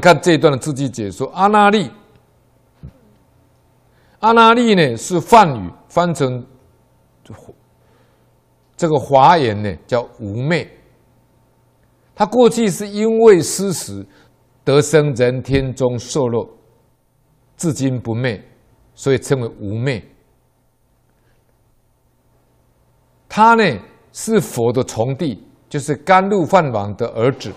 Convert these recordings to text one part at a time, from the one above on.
看这一段的字句解说，阿那利，阿那利呢是梵语，翻成这个华言呢叫无昧。他过去是因为施食得生人天中受乐，至今不昧，所以称为无昧。他呢是佛的从弟，就是甘露梵王的儿子，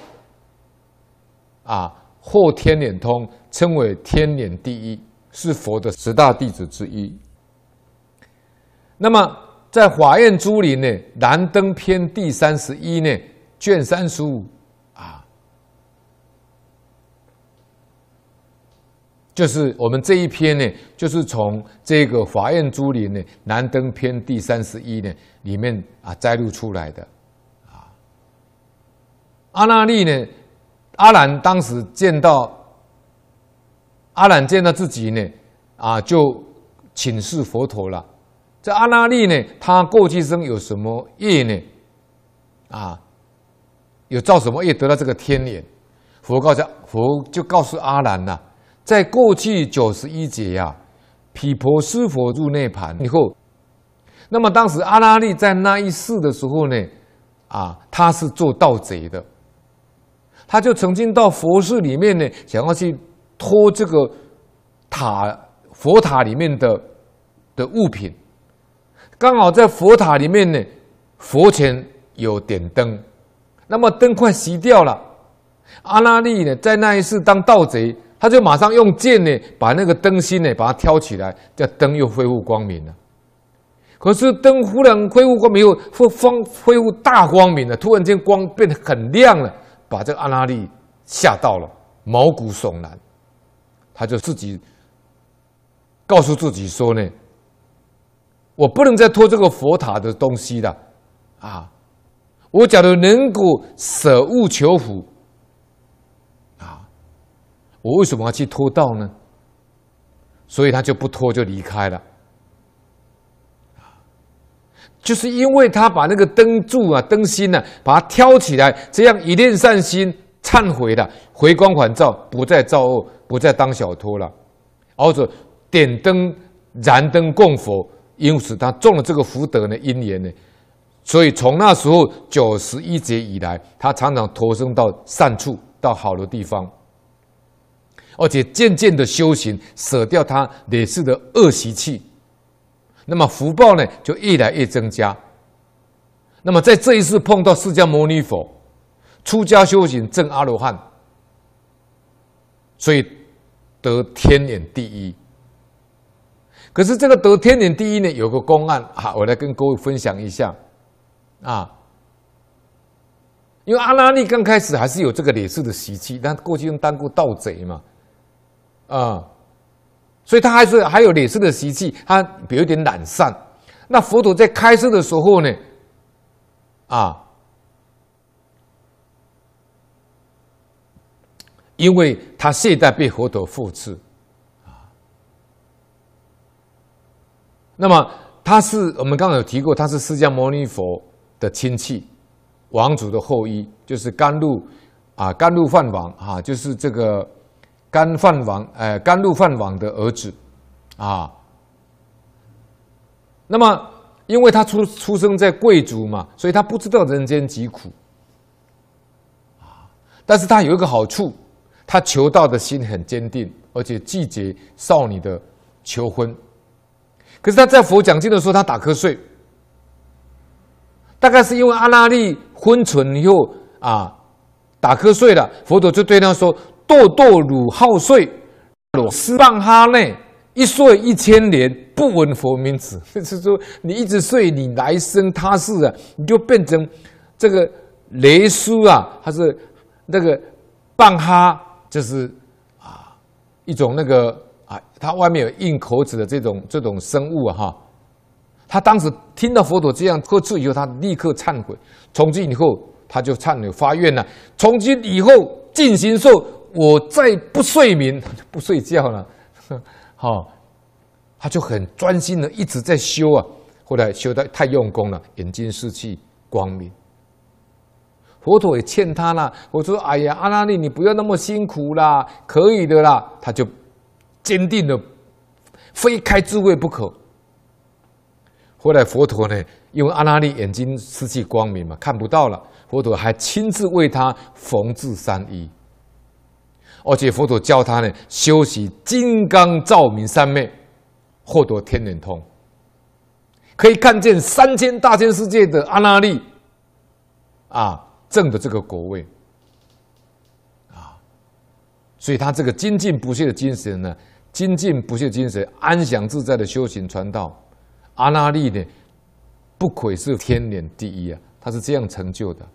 啊，或天眼通，称为天眼第一，是佛的十大弟子之一。那么在《华严珠林》呢，《燃灯篇》第三十一呢。卷三十五啊，就是我们这一篇呢，就是从这个《华严珠林》呢，《燃灯篇》第三十一呢里面啊摘录出来的啊。阿那利呢，阿兰当时见到阿兰见到自己呢，啊就请示佛陀了。这阿拉力呢，他过去生有什么业呢？啊？有造什么业得到这个天眼？佛告诉佛就告诉阿兰呐，在过去九十一劫呀，毗婆尸佛入涅槃以后，那么当时阿拉力在那一世的时候呢，啊，他是做盗贼的，他就曾经到佛寺里面呢，想要去偷这个塔佛塔里面的的物品，刚好在佛塔里面呢，佛前有点灯。那么灯快熄掉了，阿那律呢，在那一世当盗贼，他就马上用剑呢，把那个灯芯呢，把它挑起来，这灯又恢复光明了。可是灯忽然恢复光明后，复光恢复大光明了，突然间光变得很亮了，把这个阿那律吓到了，毛骨悚然。他就自己告诉自己说呢：“我不能再拖这个佛塔的东西了，啊。”我假如能够舍物求福，啊，我为什么要去拖道呢？所以他就不拖，就离开了。就是因为他把那个灯柱啊、灯芯呢，把它挑起来，这样一念善心，忏悔了，回光返照，不再造恶，不再当小偷了，或者点灯燃灯供佛，因此他种了这个福德呢因缘呢。所以从那时候九十一劫以来，他常常投生到善处，到好的地方，而且渐渐的修行，舍掉他累世的恶习气，那么福报呢就越来越增加。那么在这一次碰到释迦牟尼佛，出家修行证阿罗汉，所以得天眼第一。可是这个得天眼第一呢，有个公案啊，我来跟各位分享一下。啊，因为阿拉力刚开始还是有这个劣势的习气，但过去当过盗贼嘛，啊，所以他还是还有劣势的习气，他有点懒散。那佛陀在开示的时候呢，啊，因为他懈怠被佛陀护持，啊，那么他是我们刚刚有提过，他是释迦牟尼佛。的亲戚，王族的后裔，就是甘露啊，甘露饭王啊，就是这个甘饭王，呃，甘露饭王的儿子啊。那么，因为他出出生在贵族嘛，所以他不知道人间疾苦啊。但是他有一个好处，他求道的心很坚定，而且拒绝少女的求婚。可是他在佛讲经的时候，他打瞌睡。大概是因为阿那律昏沉以后啊，打瞌睡了，佛陀就对他说：“堕堕汝好睡，罗斯棒哈内一睡一千年，不闻佛名字。”就是说，你一直睡，你来生他世啊，你就变成这个雷苏啊，他是那个棒哈，就是啊一种那个啊，它外面有硬口子的这种这种生物啊哈。他当时听到佛陀这样呵斥以后，他立刻忏悔。从今以后，他就忏悔发愿了。从今以后，尽行受，我再不睡眠，不睡觉了。好，他就很专心的一直在修啊。后来修的太用功了，眼睛失去光明。佛陀也劝他啦。我说：“哎呀，阿拉力，你不要那么辛苦啦，可以的啦。”他就坚定的非开智慧不可。后来佛陀呢，因为阿拉力眼睛失去光明嘛，看不到了，佛陀还亲自为他缝制三衣，而且佛陀教他呢修习金刚照明三昧，获得天眼通，可以看见三千大千世界的阿那律。啊，正的这个果位，啊，所以他这个精进不懈的精神呢，精进不懈的精神，安详自在的修行传道，阿那律呢，不愧是天眼第一啊，他是这样成就的。